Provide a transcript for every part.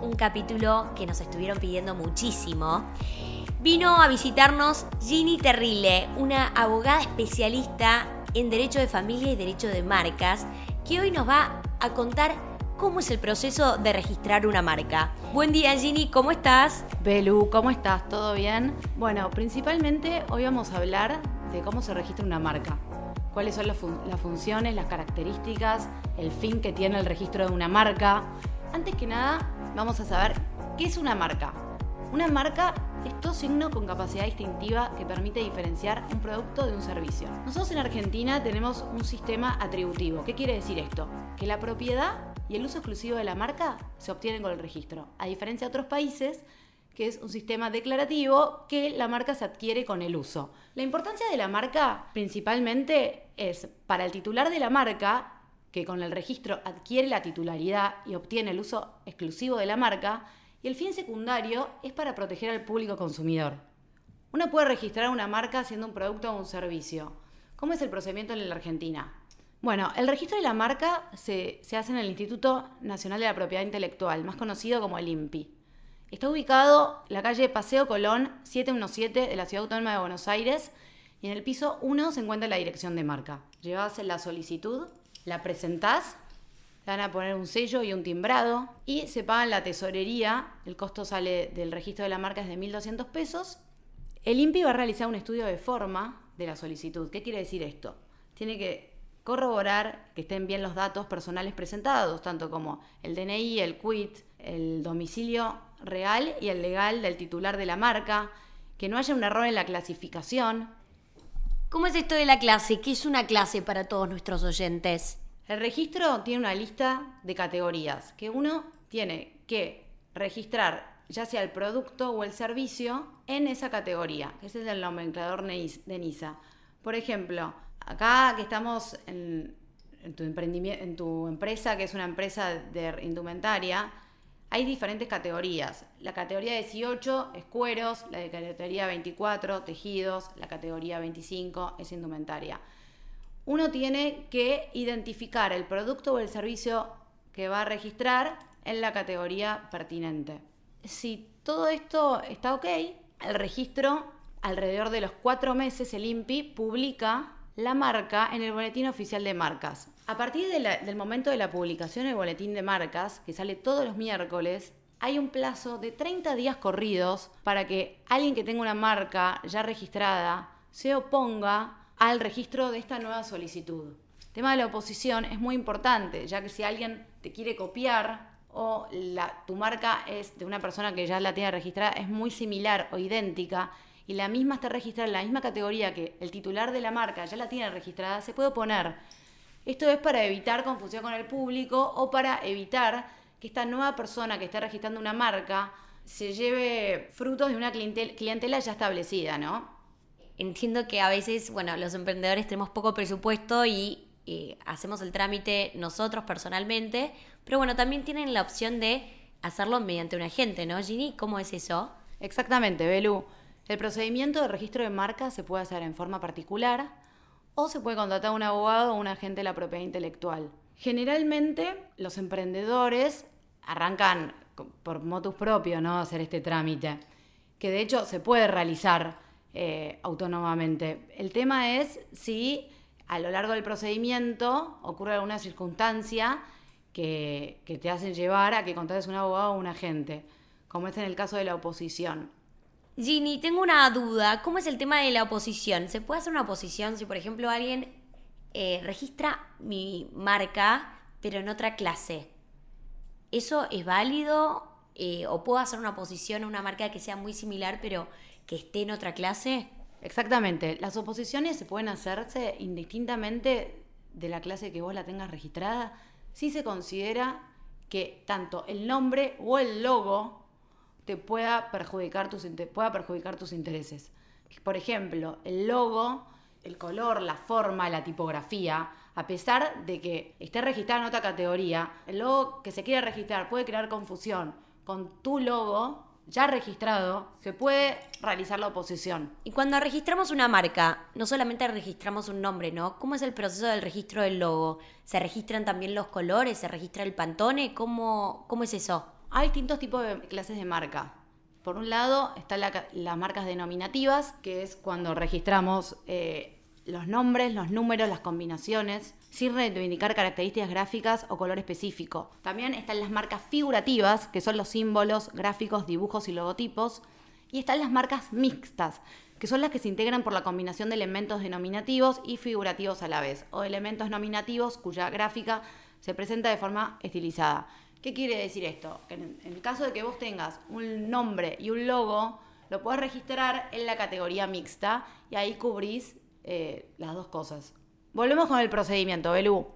un capítulo que nos estuvieron pidiendo muchísimo. Vino a visitarnos Ginny Terrile, una abogada especialista en Derecho de Familia y Derecho de Marcas, que hoy nos va a contar cómo es el proceso de registrar una marca. Buen día Ginny, ¿cómo estás? Belu, ¿cómo estás? ¿Todo bien? Bueno, principalmente hoy vamos a hablar de cómo se registra una marca cuáles son las, funciones, las características, el fin que tiene el registro de una marca. Antes que nada, vamos a saber qué es una marca. Una marca es todo signo con capacidad distintiva que permite diferenciar un producto de un servicio. Nosotros en Argentina tenemos un sistema atributivo. ¿Qué quiere decir esto? Que la propiedad y el uso exclusivo de la marca se obtienen con el registro, a diferencia de otros países que es un sistema declarativo que la marca se adquiere con el uso. La importancia de la marca principalmente es para el titular de la marca, que con el registro adquiere la titularidad y obtiene el uso exclusivo de la marca, y el fin secundario es para proteger al público consumidor. Uno puede registrar una marca siendo un producto o un servicio. ¿Cómo es el procedimiento en la Argentina? Bueno, el registro de la marca se, se hace en el Instituto Nacional de la Propiedad Intelectual, más conocido como el INPI. Está ubicado en la calle Paseo Colón 717 de la Ciudad Autónoma de Buenos Aires y en el piso 1 se encuentra la dirección de marca. Llevas la solicitud, la presentás, te van a poner un sello y un timbrado y se paga en la tesorería. El costo sale del registro de la marca es de 1.200 pesos. El INPI va a realizar un estudio de forma de la solicitud. ¿Qué quiere decir esto? Tiene que corroborar que estén bien los datos personales presentados, tanto como el DNI, el quit, el domicilio real y el legal del titular de la marca, que no haya un error en la clasificación. ¿Cómo es esto de la clase? ¿Qué es una clase para todos nuestros oyentes? El registro tiene una lista de categorías que uno tiene que registrar ya sea el producto o el servicio en esa categoría. Ese es el nomenclador de NISA. Por ejemplo, acá que estamos en, tu en tu empresa, que es una empresa de indumentaria, hay diferentes categorías. La categoría 18 es cueros, la categoría 24 tejidos, la categoría 25 es indumentaria. Uno tiene que identificar el producto o el servicio que va a registrar en la categoría pertinente. Si todo esto está ok, el registro, alrededor de los cuatro meses, el INPI publica la marca en el Boletín Oficial de Marcas. A partir del momento de la publicación del Boletín de Marcas, que sale todos los miércoles, hay un plazo de 30 días corridos para que alguien que tenga una marca ya registrada se oponga al registro de esta nueva solicitud. El tema de la oposición es muy importante, ya que si alguien te quiere copiar o tu marca es de una persona que ya la tiene registrada, es muy similar o idéntica, y la misma está registrada en la misma categoría que el titular de la marca ya la tiene registrada, se puede oponer. Esto es para evitar confusión con el público o para evitar que esta nueva persona que está registrando una marca se lleve frutos de una clientela ya establecida, ¿no? Entiendo que a veces, bueno, los emprendedores tenemos poco presupuesto y, hacemos el trámite nosotros personalmente, pero bueno, también tienen la opción de hacerlo mediante un agente, ¿no, Ginny? ¿Cómo es eso? Exactamente, Belu. El procedimiento de registro de marca se puede hacer en forma particular o se puede contratar a un abogado o un agente de la propiedad intelectual. Generalmente los emprendedores arrancan por motus propio, ¿no? Hacer este trámite, que de hecho se puede realizar eh, autónomamente. El tema es si a lo largo del procedimiento ocurre alguna circunstancia que, que te hacen llevar a que contrates un abogado o un agente, como es en el caso de la oposición. Ginny, tengo una duda. ¿Cómo es el tema de la oposición? ¿Se puede hacer una oposición si, por ejemplo, alguien eh, registra mi marca, pero en otra clase? ¿Eso es válido? Eh, ¿O puedo hacer una oposición a una marca que sea muy similar, pero que esté en otra clase? Exactamente. Las oposiciones se pueden hacerse indistintamente de la clase que vos la tengas registrada si se considera que tanto el nombre o el logo te pueda perjudicar tus, pueda perjudicar tus intereses. Por ejemplo, el logo, el color, la forma, la tipografía, a pesar de que esté registrado en otra categoría, el logo que se quiere registrar puede crear confusión con tu logo, ya registrado, se puede realizar la oposición. Y cuando registramos una marca, no solamente registramos un nombre, ¿no? ¿Cómo es el proceso del registro del logo? ¿Se registran también los colores? ¿Se registra el pantone? ¿Cómo, cómo es eso? Hay distintos tipos de clases de marca. Por un lado están las marcas denominativas, que es cuando registramos eh, los nombres, los números, las combinaciones, sin reivindicar características gráficas o color específico. También están las marcas figurativas, que son los símbolos, gráficos, dibujos y logotipos. Y están las marcas mixtas, que son las que se integran por la combinación de elementos denominativos y figurativos a la vez, o elementos nominativos cuya gráfica se presenta de forma estilizada. ¿Qué quiere decir esto? Que en el caso de que vos tengas un nombre y un logo, lo puedes registrar en la categoría mixta y ahí cubrís eh, las dos cosas. Volvemos con el procedimiento, Belú.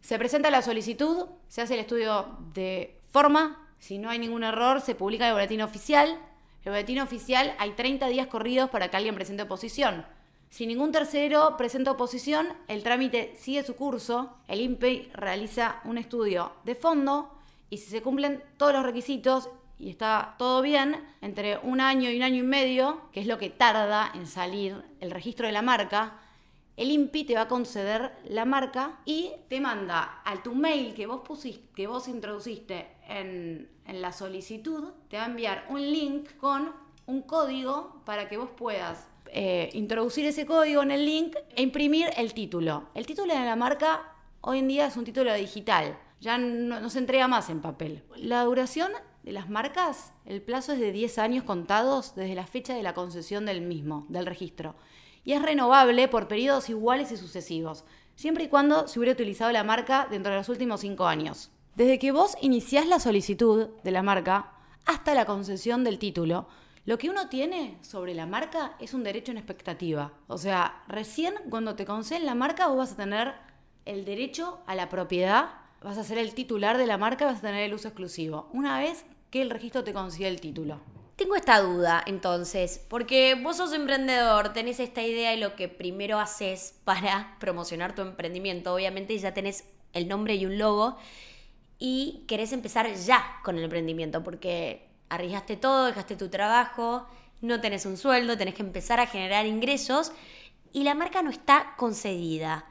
Se presenta la solicitud, se hace el estudio de forma, si no hay ningún error, se publica el boletín oficial. El boletín oficial hay 30 días corridos para que alguien presente oposición. Si ningún tercero presenta oposición, el trámite sigue su curso, el INPE realiza un estudio de fondo y si se cumplen todos los requisitos y está todo bien, entre un año y un año y medio, que es lo que tarda en salir el registro de la marca, el INPI te va a conceder la marca y te manda a tu mail que vos pusiste, que vos introduciste en, la solicitud, te va a enviar un link con un código para que vos puedas eh, introducir ese código en el link e imprimir el título. El título de la marca hoy en día es un título digital, ya no, se entrega más en papel. La duración de las marcas, el plazo es de 10 años contados desde la fecha de la concesión del mismo, del registro y es renovable por periodos iguales y sucesivos, siempre y cuando se hubiera utilizado la marca dentro de los últimos cinco años. Desde que vos iniciás la solicitud de la marca hasta la concesión del título, lo que uno tiene sobre la marca es un derecho en expectativa. O sea, recién cuando te conceden la marca vos vas a tener el derecho a la propiedad, vas a ser el titular de la marca, vas a tener el uso exclusivo, una vez que el registro te consigue el título. Tengo esta duda entonces, porque vos sos emprendedor, tenés esta idea y lo que primero haces para promocionar tu emprendimiento, obviamente ya tenés el nombre y un logo y querés empezar ya con el emprendimiento, porque arriesgaste todo, dejaste tu trabajo, no tenés un sueldo, tenés que empezar a generar ingresos y la marca no está concedida.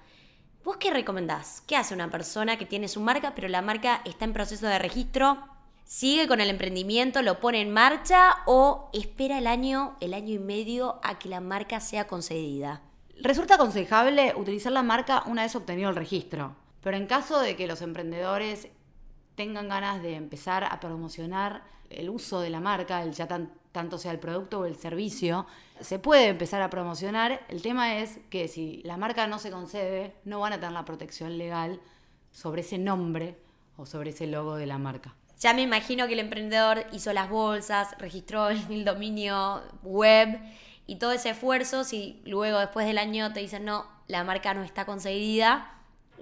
¿Vos qué recomendás? ¿Qué hace una persona que tiene su marca, pero la marca está en proceso de registro? sigue con el emprendimiento, lo pone en marcha o espera el año, el año y medio a que la marca sea concedida. Resulta aconsejable utilizar la marca una vez obtenido el registro, pero en caso de que los emprendedores tengan ganas de empezar a promocionar el uso de la marca, ya tanto sea el producto o el servicio, se puede empezar a promocionar. El tema es que si la marca no se concede, no van a tener la protección legal sobre ese nombre o sobre ese logo de la marca. Ya me imagino que el emprendedor hizo las bolsas, registró el dominio web y todo ese esfuerzo, si luego después del año te dicen no, la marca no está conseguida,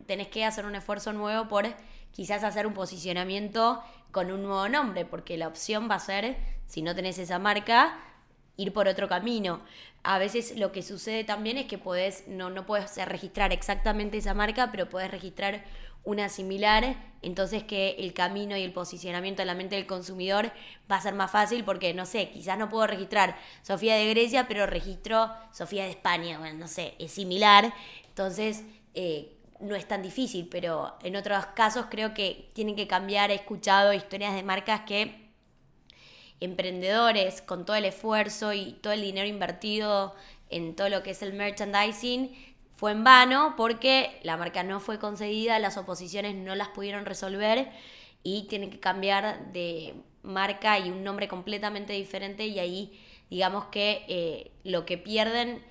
tenés que hacer un esfuerzo nuevo por quizás hacer un posicionamiento con un nuevo nombre, porque la opción va a ser, si no tenés esa marca, ir por otro camino. A veces lo que sucede también es que podés, no, no puedes registrar exactamente esa marca, pero puedes registrar una similar, entonces que el camino y el posicionamiento en la mente del consumidor va a ser más fácil porque, no sé, quizás no puedo registrar Sofía de Grecia, pero registro Sofía de España, bueno, no sé, es similar, entonces eh, no es tan difícil, pero en otros casos creo que tienen que cambiar, he escuchado historias de marcas que emprendedores con todo el esfuerzo y todo el dinero invertido en todo lo que es el merchandising, fue en vano porque la marca no fue concedida, las oposiciones no las pudieron resolver y tienen que cambiar de marca y un nombre completamente diferente y ahí digamos que eh, lo que pierden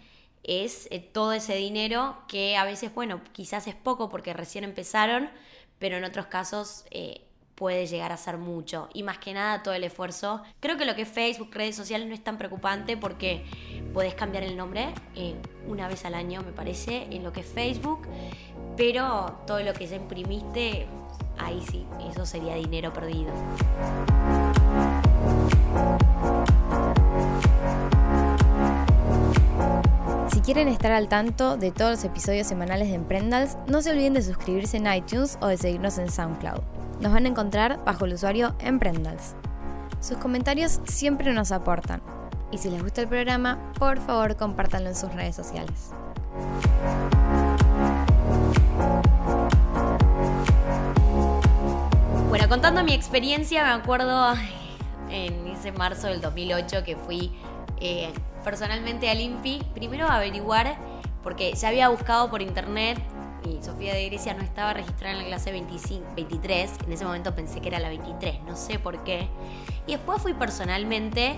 es eh, todo ese dinero que a veces, bueno, quizás es poco porque recién empezaron, pero en otros casos eh, puede llegar a ser mucho. Y más que nada todo el esfuerzo. Creo que lo que es Facebook, redes sociales no es tan preocupante porque puedes cambiar el nombre eh, una vez al año, me parece, en lo que es Facebook. Pero todo lo que ya imprimiste, ahí sí, eso sería dinero perdido. Quieren estar al tanto de todos los episodios semanales de Emprendals, no se olviden de suscribirse en iTunes o de seguirnos en SoundCloud. Nos van a encontrar bajo el usuario Emprendals. Sus comentarios siempre nos aportan. Y si les gusta el programa, por favor compártanlo en sus redes sociales. Bueno, contando mi experiencia, me acuerdo en ese marzo del 2008 que fui eh, personalmente al INPI, primero averiguar, porque ya había buscado por internet y Sofía de Grecia no estaba registrada en la clase 25, 23, en ese momento pensé que era la 23, no sé por qué. Y después fui personalmente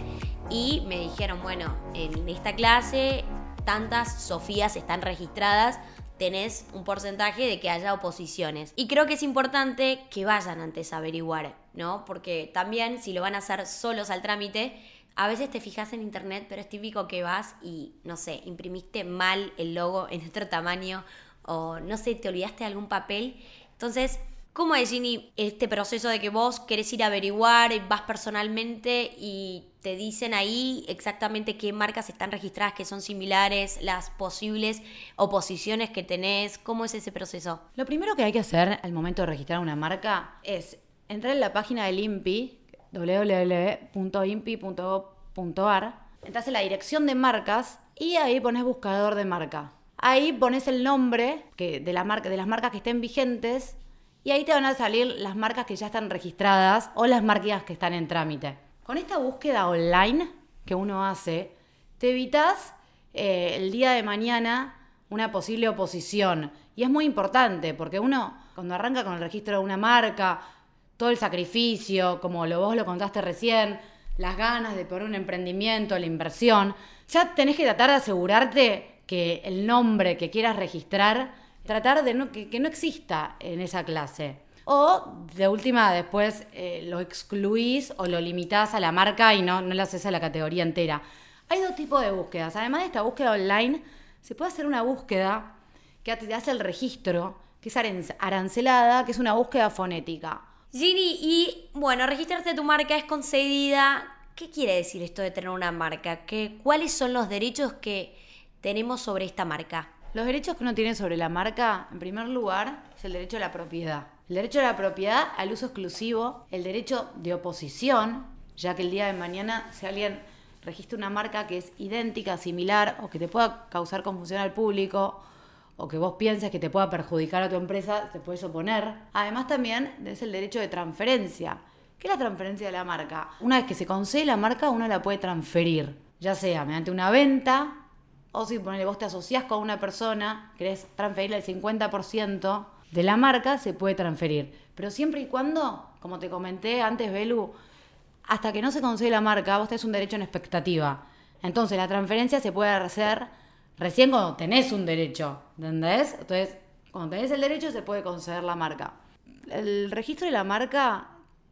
y me dijeron, bueno, en esta clase tantas Sofías están registradas, tenés un porcentaje de que haya oposiciones. Y creo que es importante que vayan antes a averiguar, ¿no? Porque también si lo van a hacer solos al trámite, a veces te fijas en internet, pero es típico que vas y, no sé, imprimiste mal el logo en otro tamaño o, no sé, te olvidaste de algún papel. Entonces, ¿cómo es, Ginny, este proceso de que vos querés ir a averiguar, vas personalmente y te dicen ahí exactamente qué marcas están registradas que son similares, las posibles oposiciones que tenés? ¿Cómo es ese proceso? Lo primero que hay que hacer al momento de registrar una marca es entrar en la página del INPI, www.impi.gov.ar, entras en la dirección de marcas y ahí pones buscador de marca. Ahí pones el nombre de las marcas que estén vigentes y ahí te van a salir las marcas que ya están registradas o las marcas que están en trámite. Con esta búsqueda online que uno hace, te evitas eh, el día de mañana una posible oposición. Y es muy importante porque uno, cuando arranca con el registro de una marca, todo el sacrificio, como lo, vos lo contaste recién, las ganas de poner un emprendimiento, la inversión, ya tenés que tratar de asegurarte que el nombre que quieras registrar, tratar de que, no exista en esa clase. O de última, después eh, lo excluís o lo limitás a la marca y no, no haces a la categoría entera. Hay dos tipos de búsquedas. Además de esta búsqueda online, se puede hacer una búsqueda que te hace el registro, que es arancelada, que es una búsqueda fonética. Gini, y bueno, registrarte tu marca es concedida. ¿Qué quiere decir esto de tener una marca? ¿Qué, ¿Cuáles son los derechos que tenemos sobre esta marca? Los derechos que uno tiene sobre la marca, en primer lugar, es el derecho a la propiedad. El derecho a la propiedad, al uso exclusivo, el derecho de oposición, ya que el día de mañana, si alguien registra una marca que es idéntica, similar o que te pueda causar confusión al público o que vos pienses que te pueda perjudicar a tu empresa, te puedes oponer. Además también es el derecho de transferencia. ¿Qué es la transferencia de la marca? Una vez que se concede la marca, uno la puede transferir, ya sea mediante una venta o si ponele, vos te asociás con una persona, querés transferirle el 50% de la marca, se puede transferir. Pero siempre y cuando, como te comenté antes, Belu, hasta que no se concede la marca, vos tenés un derecho en expectativa. Entonces la transferencia se puede hacer recién cuando tenés un derecho, ¿entendés? Entonces, cuando tenés el derecho se puede conceder la marca. El registro de la marca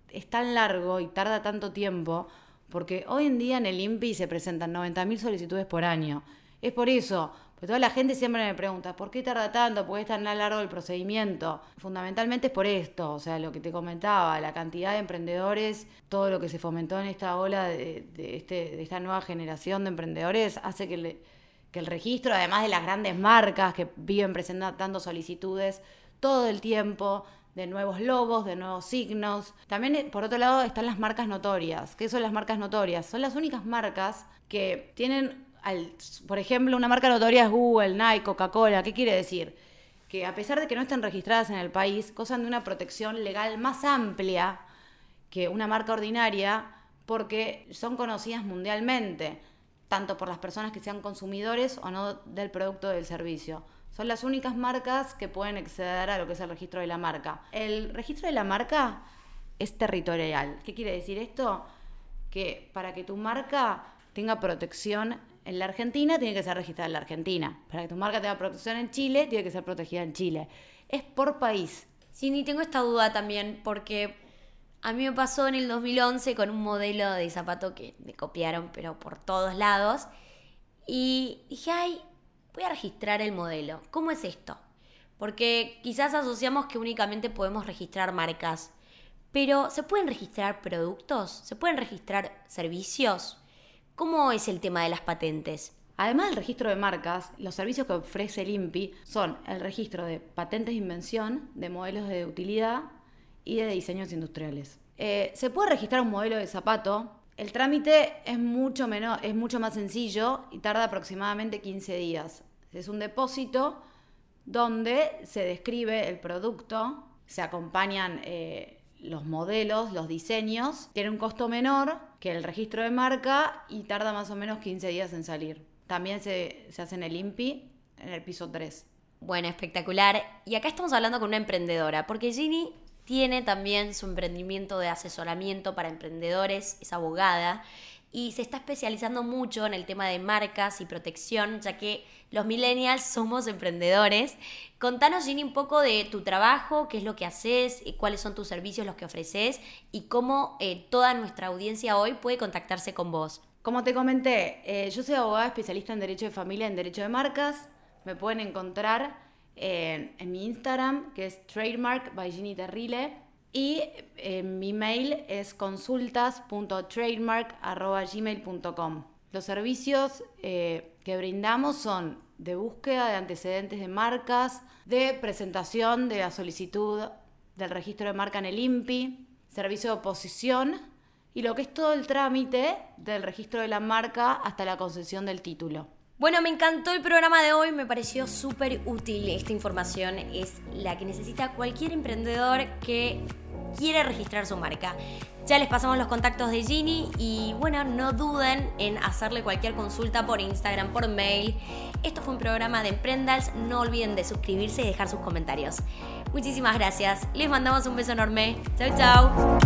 es tan largo y tarda tanto tiempo porque hoy en día en el INPI se presentan 90.000 solicitudes por año. Es por eso, porque toda la gente siempre me pregunta, ¿por qué tarda tanto? ¿Por qué es tan largo el procedimiento? Fundamentalmente es por esto, o sea, lo que te comentaba, la cantidad de emprendedores, todo lo que se fomentó en esta ola de, este, de esta nueva generación de emprendedores hace que le, que el registro, además de las grandes marcas que viven presentando solicitudes todo el tiempo, de nuevos logos, de nuevos signos. También, eh, por otro lado, están las marcas notorias. ¿Qué son las marcas notorias? Son las únicas marcas que tienen, al, por ejemplo, una marca notoria es Google, Nike, Coca-Cola. ¿Qué quiere decir? Que a pesar de que no estén registradas en el país, gozan de una protección legal más amplia que una marca ordinaria porque son conocidas mundialmente tanto por las personas que sean consumidores o no del producto o del servicio. Son las únicas marcas que pueden acceder a lo que es el registro de la marca. El registro de la marca es territorial. ¿Qué quiere decir esto? Que para que tu marca tenga protección en la Argentina, tiene que ser registrada en la Argentina. Para que tu marca tenga protección en Chile, tiene que ser protegida en Chile. Es por país. Sí, ni tengo esta duda también, porque a mí me pasó en el 2011 con un modelo de zapato que me copiaron, pero por todos lados. Y dije, ay, voy a registrar el modelo. ¿Cómo es esto? Porque quizás asociamos que únicamente podemos registrar marcas, pero ¿se pueden registrar productos? ¿Se pueden registrar servicios? ¿Cómo es el tema de las patentes? Además del registro de marcas, los servicios que ofrece el INPI son el registro de patentes de invención, de modelos de utilidad y de diseños industriales. Eh, se puede registrar un modelo de zapato. El trámite es mucho, es mucho más sencillo y tarda aproximadamente 15 días. Es un depósito donde se describe el producto, se acompañan eh, los modelos, los diseños, tiene un costo menor que el registro de marca y tarda más o menos 15 días en salir. También se, se hace en el INPI, en el piso 3. Bueno, espectacular. Y acá estamos hablando con una emprendedora, porque Ginny tiene también su emprendimiento de asesoramiento para emprendedores, es abogada y se está especializando mucho en el tema de marcas y protección, ya que los millennials somos emprendedores. Contanos, Ginny, un poco de tu trabajo, qué es lo que haces, cuáles son tus servicios, los que ofreces y cómo eh, toda nuestra audiencia hoy puede contactarse con vos. Como te comenté, eh, yo soy abogada especialista en Derecho de Familia, en Derecho de Marcas. Me pueden encontrar en, mi Instagram, que es trademark by Ginny Terrile. Y eh, mi mail es consultas.trademark.gmail.com. Los servicios eh, que brindamos son de búsqueda de antecedentes de marcas, de presentación de la solicitud del registro de marca en el INPI, servicio de oposición y lo que es todo el trámite del registro de la marca hasta la concesión del título. Bueno, me encantó el programa de hoy, me pareció súper útil. Esta información es la que necesita cualquier emprendedor que quiere registrar su marca. Ya les pasamos los contactos de Ginny y bueno, no duden en hacerle cualquier consulta por Instagram, por mail. Esto fue un programa de Emprendals, no olviden de suscribirse y dejar sus comentarios. Muchísimas gracias, les mandamos un beso enorme. Chau, chau.